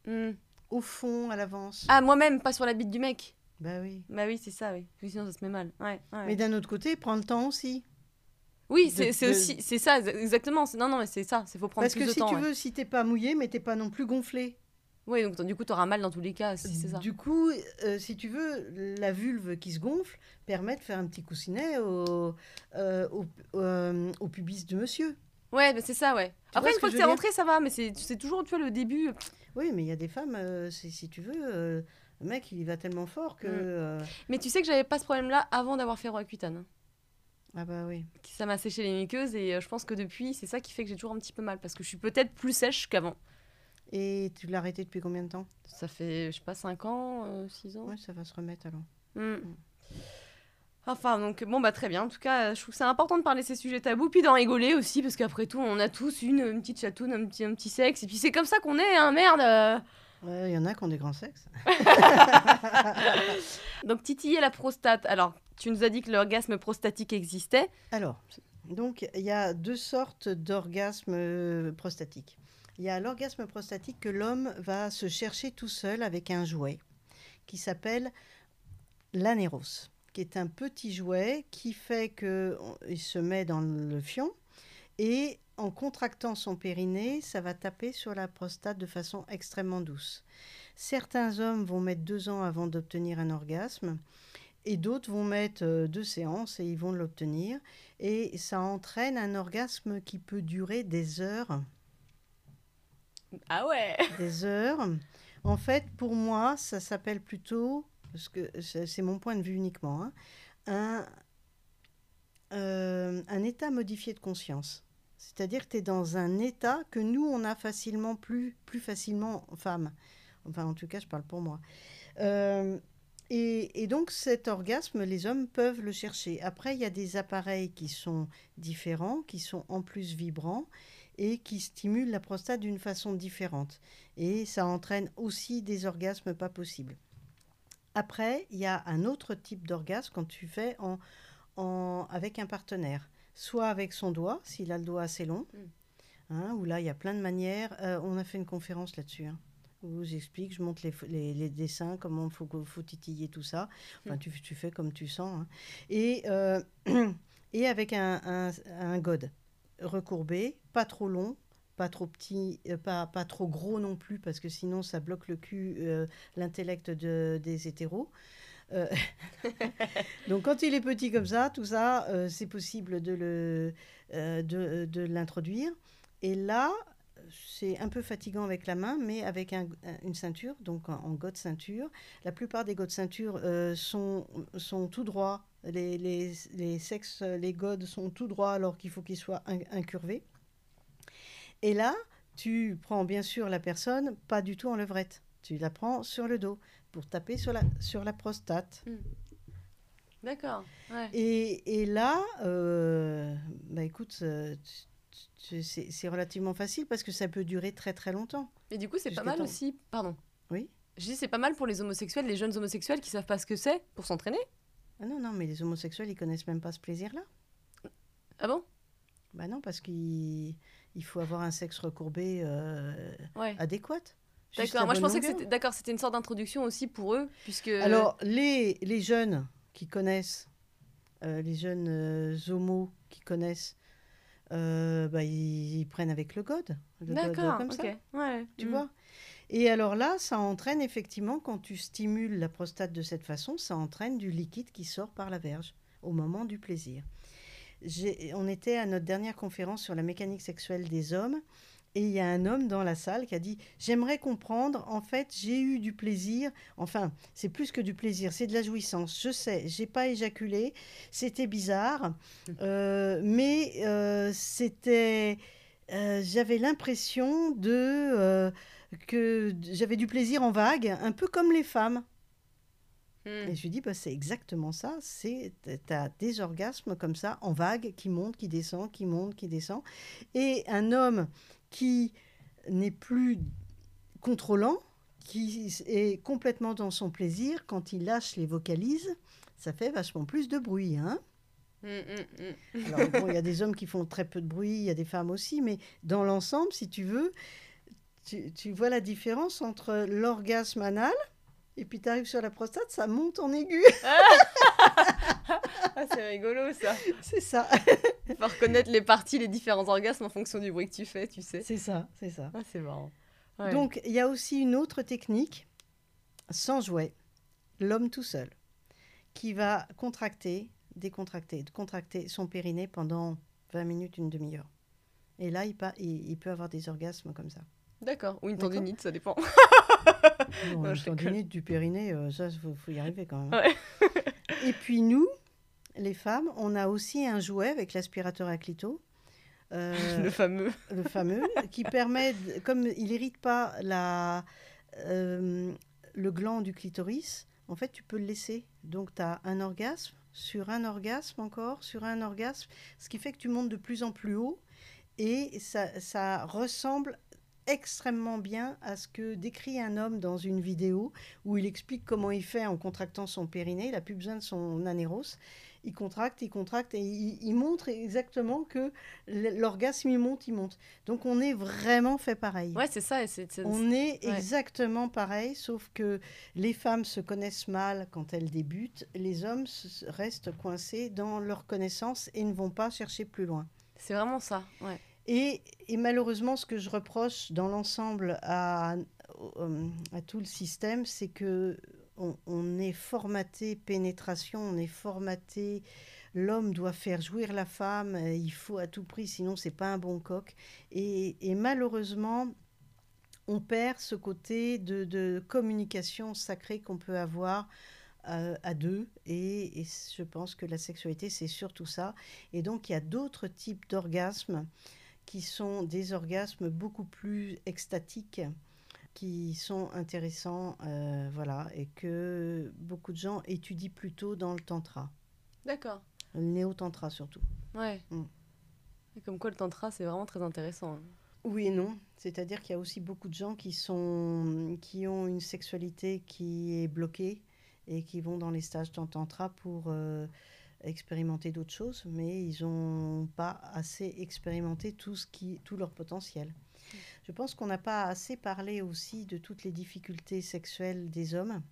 Hmm. au fond, à l'avance. Ah, moi-même, pas sur la bite du mec. Bah oui. Bah oui, c'est ça, oui. Sinon, ça se met mal. Mais d'un autre côté, prends le temps aussi. Oui, c'est de- aussi, c'est ça, exa- exactement. Non, non, mais c'est ça. C'est faut prendre Parce plus que de si temps. tu ouais. veux, si t'es pas mouillé, mais t'es pas non plus gonflé. Oui, donc du coup, t'auras mal dans tous les cas, si c'est ça. Du coup, euh, si tu veux, la vulve qui se gonfle permet de faire un petit coussinet au, euh, au, euh, au pubis de monsieur. Ouais, mais c'est ça, ouais. Après, une fois que dire rentré, ça va, mais c'est toujours, tu vois, le début. Oui, mais il y a des femmes, si tu veux, le mec, il y va tellement fort que... Mm. Mais tu sais que j'avais pas ce problème-là avant d'avoir fait Roaccutane. hein. Ah bah oui. Ça m'a séché les muqueuses et je pense que depuis, c'est ça qui fait que j'ai toujours un petit peu mal parce que je suis peut-être plus sèche qu'avant. Et tu l'as arrêté depuis combien de temps? Ça fait, je sais pas, 5 ans, 6 ans. Ouais, ça va se remettre alors. Mm. Enfin, donc, bon, bah très bien. En tout cas, je trouve que c'est important de parler de ces sujets tabous, puis d'en rigoler aussi, parce qu'après tout, on a tous une, une petite chatoune, un petit, un petit sexe, et puis c'est comme ça qu'on est, hein, merde euh. Ouais, Il y en a qui ont des grands sexes. [laughs] [laughs] Donc, titiller la prostate. Alors, tu nous as dit que l'orgasme prostatique existait. Alors, donc il y a deux sortes d'orgasmes euh, prostatiques. Il y a l'orgasme prostatique que l'homme va se chercher tout seul avec un jouet qui s'appelle l'anéros, qui est un petit jouet qui fait qu'il se met dans le fion et en contractant son périnée, ça va taper sur la prostate de façon extrêmement douce. Certains hommes vont mettre deux ans avant d'obtenir un orgasme et d'autres vont mettre euh, deux séances et ils vont l'obtenir. Et ça entraîne un orgasme qui peut durer des heures. Ah ouais [laughs] Des heures. En fait, pour moi, ça s'appelle plutôt, parce que c'est mon point de vue uniquement, hein, un, euh, un état modifié de conscience. C'est-à-dire que tu es dans un état que nous, on a facilement, plus, plus facilement, femmes. Enfin, en tout cas, je parle pour moi. Euh, et, et donc, cet orgasme, les hommes peuvent le chercher. Après, il y a des appareils qui sont différents, qui sont en plus vibrants et qui stimulent la prostate d'une façon différente. Et ça entraîne aussi des orgasmes pas possibles. Après, il y a un autre type d'orgasme quand tu fais en, en- avec un partenaire, soit avec son doigt, s'il a le doigt assez long, Mm. hein, où là, il y a plein de manières. Euh, on a fait une conférence là-dessus. hein, où j'explique, je montre les, pho- les, les dessins, comment il faut, faut titiller tout ça. Enfin, Mm. tu, tu fais comme tu sens. hein. Et, euh, [clears throat] et avec un, un, un gode recourbé, pas trop long, pas trop petit, euh, pas, pas trop gros non plus, parce que sinon ça bloque le cul, euh, l'intellect de, des hétéros. Euh, [laughs] donc quand il est petit comme ça, tout ça, c'est possible de le de, de l'introduire. Et là, c'est un peu fatigant avec la main, mais avec un- une ceinture, donc en, en gode ceinture. La plupart des godes ceinture sont, sont tout droits. Les, les, les sexes, les godes sont tout droits alors qu'il faut qu'ils soient in- incurvés. Et là, tu prends bien sûr la personne pas du tout en levrette. Tu la prends sur le dos pour taper sur la, sur la prostate. D'accord. Ouais. Et, et là, euh, bah écoute, euh, c'est relativement facile parce que ça peut durer très très longtemps. Et du coup, c'est pas mal aussi. Pardon. Oui. Je dis c'est pas mal pour les homosexuels, les jeunes homosexuels qui savent pas ce que c'est pour s'entraîner. Ah non, non, mais les homosexuels, ils connaissent même pas ce plaisir-là. Ah bon? Bah non, parce qu'il il faut avoir un sexe recourbé euh, Ouais. adéquat. D'accord. Moi, je pensais que c'était d'accord. C'était une sorte d'introduction aussi pour eux, puisque. Alors, les, les jeunes qui connaissent, euh, les jeunes euh, homos qui connaissent, euh, bah, ils, ils prennent avec le god. Le god D'accord. comme ça. Ouais. Tu Mm. vois? Et alors là, ça entraîne effectivement, quand tu stimules la prostate de cette façon, ça entraîne du liquide qui sort par la verge au moment du plaisir. On était à notre dernière conférence sur la mécanique sexuelle des hommes. Et il y a un homme dans la salle qui a dit J'aimerais comprendre, en fait, j'ai eu du plaisir. Enfin, c'est plus que du plaisir, c'est de la jouissance. Je sais, j'ai pas éjaculé, c'était bizarre, [laughs] euh, mais euh, c'était. euh, j'avais l'impression de. Que j'avais du plaisir en vague, un peu comme les femmes. Mm. Et je lui dis, bah, c'est exactement ça. C'est, t'as des orgasmes comme ça, en vague, qui montent, qui descendent, qui montent, qui descendent. Et un homme qui n'est plus contrôlant, qui est complètement dans son plaisir, quand il lâche les vocalises, ça fait vachement plus de bruit. Hein Mm, mm, mm. alors, bon, il y a [laughs] des hommes qui font très peu de bruit, il y a des femmes aussi, mais dans l'ensemble, si tu veux, tu, tu vois la différence entre l'orgasme anal et puis tu arrives sur la prostate, ça monte en aigu. [laughs] Ah, c'est rigolo ça. c'est ça. [laughs] Faut reconnaître les parties, les différents orgasmes en fonction du bruit que tu fais, tu sais. C'est ça, c'est ça. Ah, c'est marrant. Ouais. Donc, il y a aussi une autre technique, sans jouet, l'homme tout seul, qui va contracter, décontracter, contracter son périnée pendant 20 minutes, une demi-heure. Et là, il, il- il peut avoir des orgasmes comme ça. D'accord. Ou une tendinite, ça dépend. Non, une tendinite du périnée, euh, ça, il faut, faut y arriver quand même. Ouais. [laughs] Et puis nous, les femmes, on a aussi un jouet avec l'aspirateur à clito, euh, [laughs] Le fameux. le fameux, qui permet, comme il n'irrite pas la, euh, le gland du clitoris, en fait, tu peux le laisser. Donc, tu as un orgasme, sur un orgasme encore, sur un orgasme, ce qui fait que tu montes de plus en plus haut et ça, ça ressemble extrêmement bien à ce que décrit un homme dans une vidéo où il explique comment il fait en contractant son périnée. Il n'a plus besoin de son anéros. Il contracte, il contracte et il, il montre exactement que l'orgasme, il monte, il monte. Donc on est vraiment fait pareil. Ouais, c'est ça. On est ouais. exactement pareil, sauf que les femmes se connaissent mal quand elles débutent, les hommes restent coincés dans leur connaissance et ne vont pas chercher plus loin. C'est vraiment ça. Ouais. Et, malheureusement, ce que je reproche dans l'ensemble à, euh, tout le système, c'est que on, est formaté pénétration, on est formaté. L'homme doit faire jouir la femme, euh, il faut à tout prix, sinon c'est pas un bon coq. Et, malheureusement, on perd ce côté de, communication sacrée qu'on peut avoir euh, à deux. Et je pense que la sexualité, c'est surtout ça. Et donc, il y a d'autres types d'orgasmes qui sont des orgasmes beaucoup plus extatiques, qui sont intéressants, euh, voilà, et que beaucoup de gens étudient plutôt dans le tantra, D'accord. le néo-tantra surtout. Ouais. Mm. Et Comme quoi, le tantra, c'est vraiment très intéressant. hein. Oui et non, c'est-à-dire qu'il y a aussi beaucoup de gens qui, sont, qui ont une sexualité qui est bloquée et qui vont dans les stages tantra pour euh, expérimenter d'autres choses, mais ils n'ont pas assez expérimenté tout, ce qui, tout leur potentiel. Je pense qu'on n'a pas assez parlé aussi de toutes les difficultés sexuelles des hommes.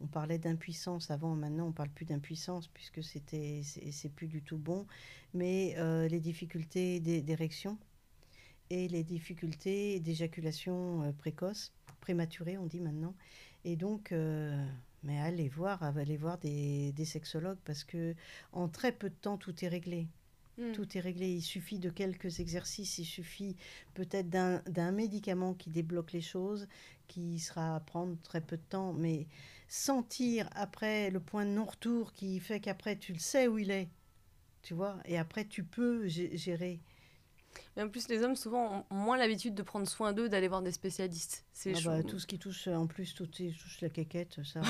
On parlait d'impuissance avant, maintenant on parle plus d'impuissance puisque c'était c'est plus du tout bon, mais euh, les difficultés d'é- d'érection et les difficultés d'éjaculation euh, précoce, prématurée, on dit maintenant. Et donc, euh, mais allez voir, allez voir des, des sexologues parce que en très peu de temps, tout est réglé. Mm. Tout est réglé. Il suffit de quelques exercices, il suffit peut-être d'un médicament qui débloque les choses, qui sera à prendre très peu de temps, mais sentir après le point de non-retour qui fait qu'après tu le sais où il est, tu vois, et après tu peux gé- gérer. Mais en plus, les hommes, souvent, ont moins l'habitude de prendre soin d'eux, d'aller voir des spécialistes. C'est Ah bah, tout ce qui touche, en plus, tout qui touche la quéquette, ça.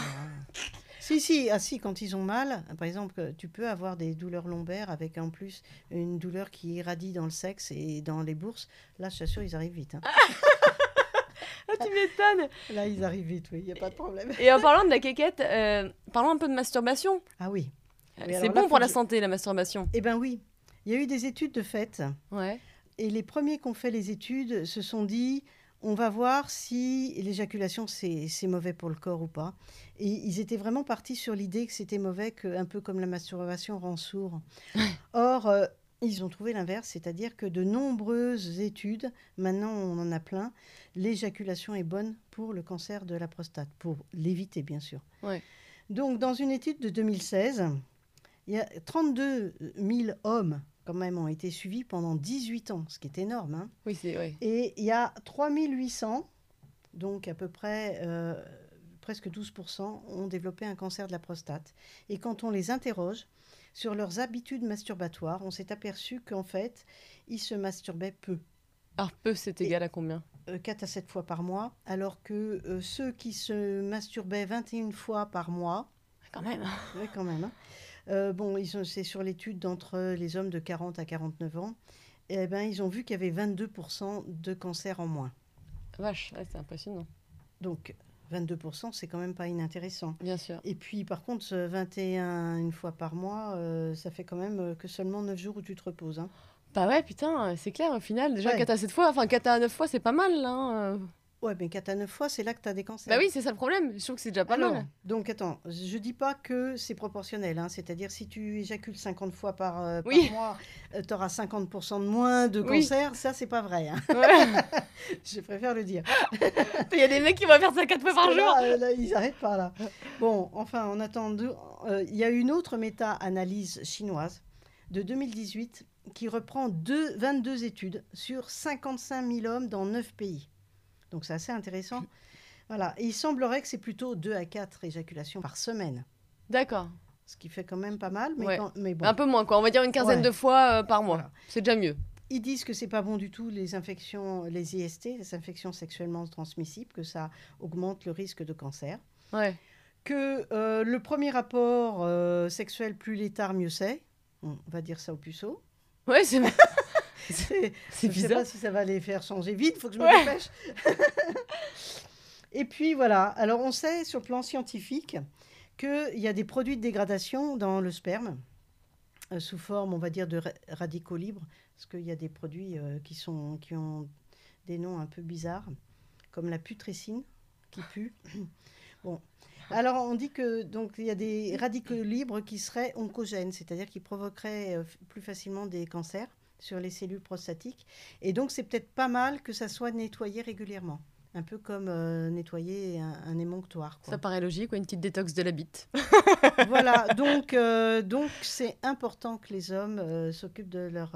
[laughs] si, si, ah, si, quand ils ont mal, par exemple, que tu peux avoir des douleurs lombaires avec en plus une douleur qui irradie dans le sexe et dans les bourses. Là, je t'assure, ils arrivent vite. hein. [laughs] Ah, tu m'étonnes Là, ils arrivent vite, oui, il n'y a pas de problème. Et en parlant de la quéquette, euh, parlons un peu de masturbation. Ah oui. C'est là, bon pour la santé, la masturbation. Eh bien oui, il y a eu des études de fait. Ouais. Et les premiers qui ont fait les études se sont dit, on va voir si l'éjaculation, c'est mauvais pour le corps ou pas. Et ils étaient vraiment partis sur l'idée que c'était mauvais, que, un peu comme la masturbation rend sourd. Or, euh, ils ont trouvé l'inverse, c'est-à-dire que de nombreuses études, maintenant on en a plein, l'éjaculation est bonne pour le cancer de la prostate, pour l'éviter bien sûr. Ouais. Donc dans une étude de 2016, il y a 32 000 hommes quand même ont été suivis pendant 18 ans, ce qui est énorme. hein. Oui, c'est ouais. Et il y a 3800, donc à peu près euh, presque 12%, ont développé un cancer de la prostate. Et quand on les interroge sur leurs habitudes masturbatoires, on s'est aperçu qu'en fait, ils se masturbaient peu, Alors, peu, c'est Et- égal à combien? 4 à 7 fois par mois, alors que euh, ceux qui se masturbaient 21 fois par mois, Quand même. oui, quand même. hein. Euh, bon, ils ont- c'est sur l'étude d'entre les hommes de 40 à 49 ans. Eh ben, ils ont vu qu'il y avait 22% de cancer en moins. Vache, ouais, c'est impressionnant. Donc, 22%, c'est quand même pas inintéressant. Bien sûr. Et puis, par contre, ce 21 une fois par mois, euh, ça fait quand même euh, que seulement 9 jours où tu te reposes. hein. Bah ouais, putain, c'est clair, au final, déjà Ouais. 4 à 7 fois, enfin 4 à 9 fois, c'est pas mal, hein. Euh. Ouais, mais 4 à 9 fois, c'est là que tu as des cancers. Bah oui, c'est ça le problème, je trouve que c'est déjà pas Alors, mal. donc attends, je dis pas que c'est proportionnel, hein, c'est-à-dire si tu éjacules 50 fois par, euh, par Oui. mois, tu auras 50% de moins de Oui. cancer, ça c'est pas vrai, hein. Ouais. [laughs] je préfère le dire. Il y a des mecs qui vont faire ça 4 fois par jour. euh, là, ils n'arrêtent pas là. Bon, enfin, en attendant, euh, il y a une autre méta-analyse chinoise de 2018 qui reprend deux, 22 études sur 55 000 hommes dans 9 pays. Donc c'est assez intéressant. Voilà, Et il semblerait que c'est plutôt 2 à 4 éjaculations par semaine, D'accord. ce qui fait quand même pas mal, mais, Ouais. quand- mais bon. Un peu moins, quoi. On va dire une quinzaine Ouais. de fois euh, par mois. Voilà. C'est déjà mieux. Ils disent que c'est pas bon du tout les infections, les IST, les infections sexuellement transmissibles, que ça augmente le risque de cancer. Ouais. que euh, le premier rapport euh, sexuel, plus l'étard, mieux c'est. On va dire ça aux puceaux. Ouais, c'est [laughs] [laughs] C'est Je ne sais bizarre. pas si ça va les faire changer vite, il faut que je me Ouais. dépêche. [laughs] Et puis voilà, alors on sait sur le plan scientifique qu'il y a des produits de dégradation dans le sperme, euh, sous forme, on va dire, de ra- radicaux libres, parce qu'il y a des produits euh, qui, sont, qui ont des noms un peu bizarres, comme la putrécine, qui pue. [coughs] bon. Alors on dit que donc il y a des radicaux libres qui seraient oncogènes, c'est-à-dire qui provoqueraient euh, plus facilement des cancers sur les cellules prostatiques. Et donc, c'est peut-être pas mal que ça soit nettoyé régulièrement. Un peu comme euh, nettoyer un, un émonctoire. quoi. Ça paraît logique, quoi, une petite détox de la bite. [laughs] voilà, donc euh, donc c'est important que les hommes euh, s'occupent de leur,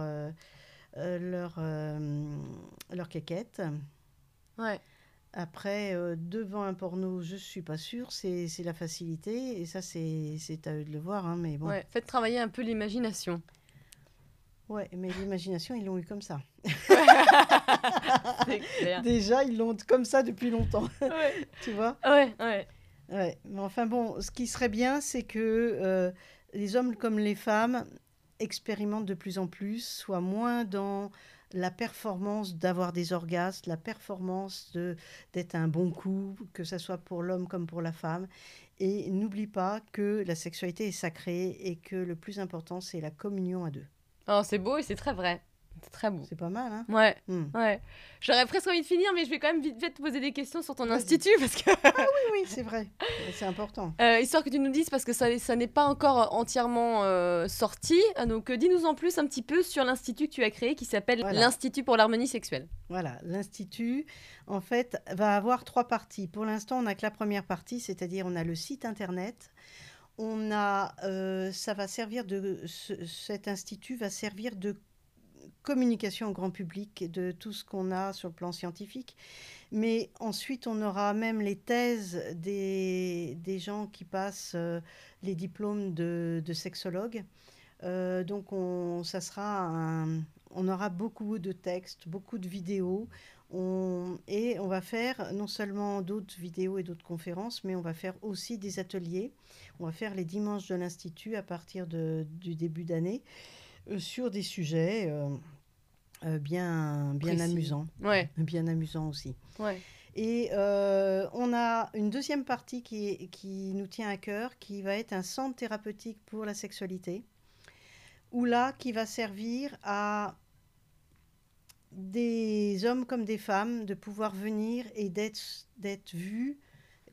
leur, leur quéquette. Ouais. Après, devant un porno, je suis pas sûre, c'est la facilité. Et ça, c'est c'est à eux de le voir. hein, mais bon. Ouais. Faites travailler un peu l'imagination. Ouais, mais l'imagination, ils l'ont eu comme ça. [laughs] Clair. Déjà, ils l'ont comme ça depuis longtemps, ouais. [laughs] tu vois? Ouais, ouais. Ouais, mais enfin bon, ce qui serait bien, c'est que euh, les hommes comme les femmes expérimentent de plus en plus, soient moins dans la performance d'avoir des orgasmes, la performance de d'être un bon coup, que ce soit pour l'homme comme pour la femme. Et n'oublie pas que la sexualité est sacrée et que le plus important, c'est la communion à deux. Oh, c'est beau et c'est très vrai. C'est très beau. C'est pas mal, hein Ouais, Hmm. ouais. J'aurais presque envie de finir, mais je vais quand même vite fait te poser des questions sur ton institut parce que Oui, [laughs] oui, c'est vrai. C'est important. Euh, histoire que tu nous dises parce que ça, ça n'est pas encore entièrement euh, sorti. Euh, Donc euh, dis-nous en plus un petit peu sur l'institut que tu as créé qui s'appelle Voilà. l'Institut pour l'harmonie sexuelle. Voilà, l'Institut, en fait, va avoir trois parties. Pour l'instant, on n'a que la première partie, c'est-à-dire on a le site internet. On a, euh, ça va servir de, ce- cet institut va servir de communication au grand public de tout ce qu'on a sur le plan scientifique. Mais ensuite, on aura même les thèses des, des gens qui passent euh, les diplômes de, de. Euh, donc, on, ça sera un- on aura beaucoup de textes, beaucoup de vidéos. On- et on va faire non seulement d'autres vidéos et d'autres conférences, mais on va faire aussi des ateliers. On va faire les dimanches de l'Institut à partir de- du début d'année euh, sur des sujets euh, euh, bien, bien Précis. amusants. Ouais, Bien amusants aussi. ouais. Et euh, on a une deuxième partie qui, qui nous tient à cœur, qui va être un centre thérapeutique pour la sexualité, où là, qui va servir à des hommes comme des femmes de pouvoir venir et d'être d'être vus,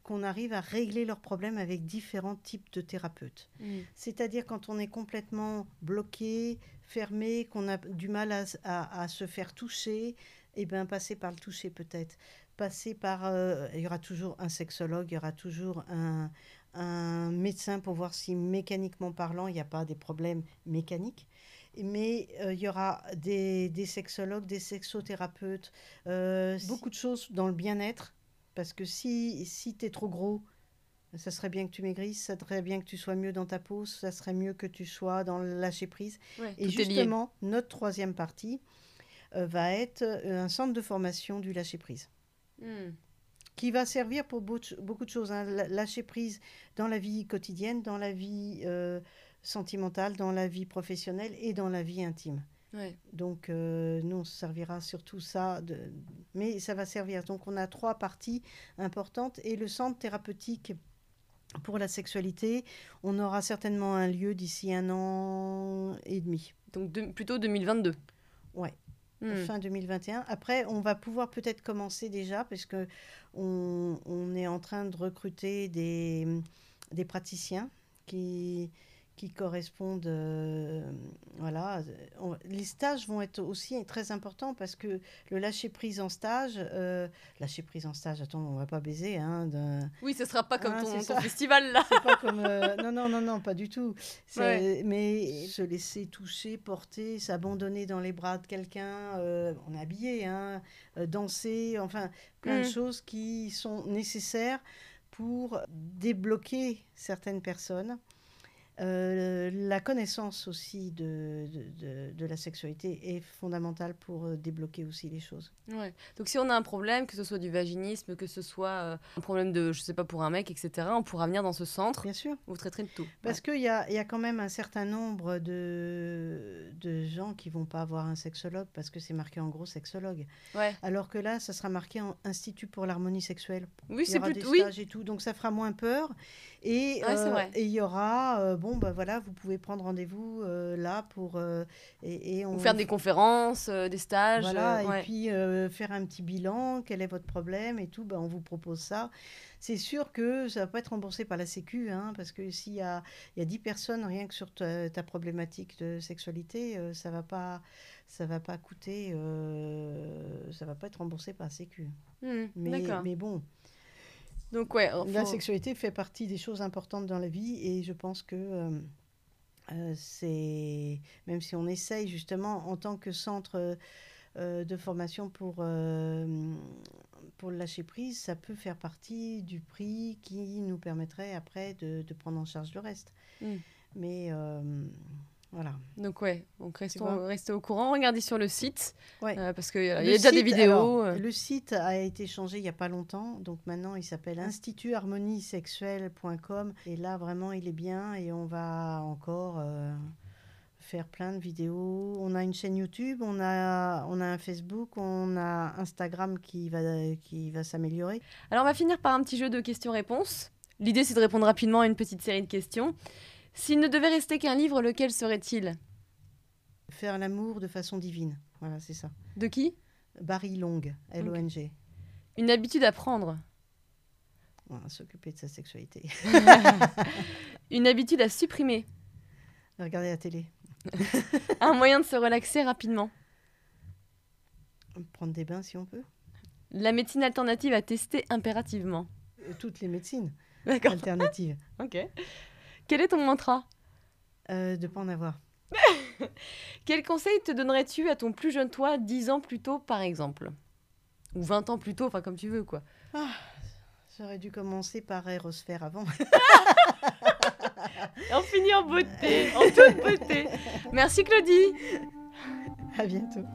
qu'on arrive à régler leurs problèmes avec différents types de thérapeutes. Mm. C'est-à-dire quand on est complètement bloqué, fermé, qu'on a du mal à, à- à se faire toucher, et bien passer par le toucher peut-être. Passer par... euh, il y aura toujours un sexologue, il y aura toujours un, un médecin pour voir si mécaniquement parlant, il n'y a pas des problèmes mécaniques. Mais euh, il y aura des, des sexologues, des sexothérapeutes, euh, beaucoup de choses dans le bien-être. Parce que si, si tu es trop gros, ça serait bien que tu maigrisses, ça serait bien que tu sois mieux dans ta peau, ça serait mieux que tu sois dans le lâcher prise. Ouais, Et justement, notre troisième partie euh, va être un centre de formation du lâcher prise Mm. qui va servir pour beau- beaucoup de choses. hein. Lâcher prise dans la vie quotidienne, dans la vie euh, sentimentale, dans la vie professionnelle et dans la vie intime. Ouais. Donc, euh, nous, on se servira surtout ça, de... mais ça va servir. Donc, on a trois parties importantes et le centre thérapeutique pour la sexualité, on aura certainement un lieu d'ici un an et demi. Donc de- plutôt 2022. Ouais. Mm. fin 2021. Après, on va pouvoir peut-être commencer déjà, parce que on, on est en train de recruter des, des praticiens qui, qui correspondent. euh, voilà. On- les stages vont être aussi très importants parce que le lâcher prise en stage, euh, lâcher prise en stage, attends, on va pas baiser, hein, Oui, ce sera pas comme Ah, ton, festival là. c'est pas comme. euh, non, non, non, non, pas du tout. Ouais. Mais se laisser toucher, porter, s'abandonner dans les bras de quelqu'un, on est habillé, hein, danser, enfin, plein de Mm. choses qui sont nécessaires pour débloquer certaines personnes. Euh, la connaissance aussi de, de, de- de la sexualité est fondamentale pour euh, débloquer aussi les choses. Ouais. Donc si on a un problème, que ce soit du vaginisme, que ce soit euh, un problème de, je sais pas, pour un mec, etc., on pourra venir dans ce centre. Bien sûr. Vous traiterez de tout. Parce qu'il y a, il y a quand même un certain nombre de, de gens qui vont pas avoir un sexologue parce que c'est marqué en gros sexologue. Ouais. Alors que là, ça sera marqué en Institut pour l'harmonie sexuelle. Oui, c'est plutôt. des Oui. et tout, donc ça fera moins peur. Et Ouais, euh, il y aura, bon, bah voilà, vous pouvez prendre rendez-vous euh, là pour. euh, et, et on Ou faire des conférences, euh, des stages. voilà, ouais. et puis faire un petit bilan, quel est votre problème et tout, ben, on vous propose ça. C'est sûr que ça va pas être remboursé par la Sécu, hein, parce que s'il y a, y a 10 personnes rien que sur ta, ta problématique de sexualité, ça va pas ça va pas coûter, ça va pas être remboursé par la Sécu. Mais, D'accord. mais bon, Donc ouais, la sexualité fait partie des choses importantes dans la vie et je pense que euh, euh, c'est même si on essaye justement en tant que centre euh, de formation pour euh, pour le lâcher prise, ça peut faire partie du prix qui nous permettrait après de, de prendre en charge le reste. Mm. Mais euh, voilà. Donc ouais, donc restons, restez au courant, regardez sur le site Ouais. euh, parce qu'il y a Le déjà des site, vidéos. alors, euh. le site a été changé il n'y a pas longtemps, donc maintenant il s'appelle institutharmoniesexuelle.com et là vraiment il est bien et on va encore euh, faire plein de vidéos. On a une chaîne YouTube, on a, on a un Facebook, on a Instagram qui va, qui va s'améliorer. Alors on va finir par un petit jeu de questions-réponses. L'idée c'est de répondre rapidement à une petite série de questions. S'il ne devait rester qu'un livre, lequel serait-il? Faire l'amour de façon divine. Voilà, c'est ça. De qui? Barry Long, L-O-N-G. Une habitude à prendre. Voilà, S'occuper de sa sexualité. [laughs] Une habitude à supprimer. Regarder la télé. [laughs] Un moyen de se relaxer rapidement. Prendre des bains si on peut. La médecine alternative à tester impérativement. Euh, Toutes les médecines alternatives. Ok. Quel est ton mantra? Euh, de pas en avoir. [laughs] Quel conseil te donnerais-tu à ton plus jeune toi, 10 ans plus tôt par exemple? Ou 20 ans plus tôt, enfin comme tu veux quoi. J'aurais dû commencer par aérosphère avant. Et [laughs] on finit en beauté, en [laughs] toute beauté. Merci Claudie à bientôt.